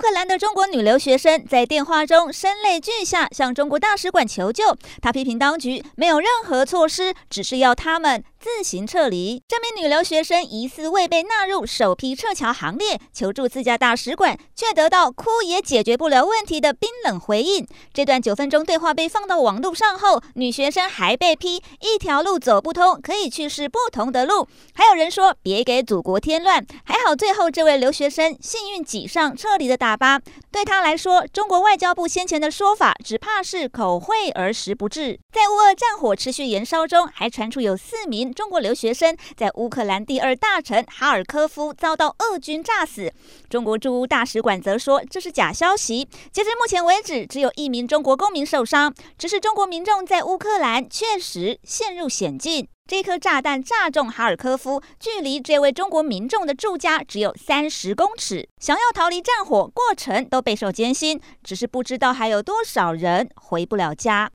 乌克兰的中国女留学生在电话中声泪俱下，向中国大使馆求救。她批评当局没有任何措施，只是要他们自行撤离。这名女留学生疑似未被纳入首批撤侨行列，求助自家大使馆，却得到哭也解决不了问题的冰冷回应。这段九分钟对话被放到网络上后，女学生还被批一条路走不通，可以去试不同的路。还有人说别给祖国添乱。还好最后这位留学生幸运挤上撤离的大巴，对他来说，中国外交部先前的说法只怕是口惠而实不至。在乌俄战火持续延烧中，还传出有四名中国留学生在乌克兰第二大城哈尔科夫遭到俄军炸死。中国驻乌大使馆则说这是假消息。截至目前为止，只有一名中国公民受伤，只是中国民众在乌克兰确实陷入险境。这颗炸弹炸中哈尔科夫，距离这位中国民众的住家只有三十公尺。想要逃离战火，过程都备受艰辛，只是不知道还有多少人回不了家。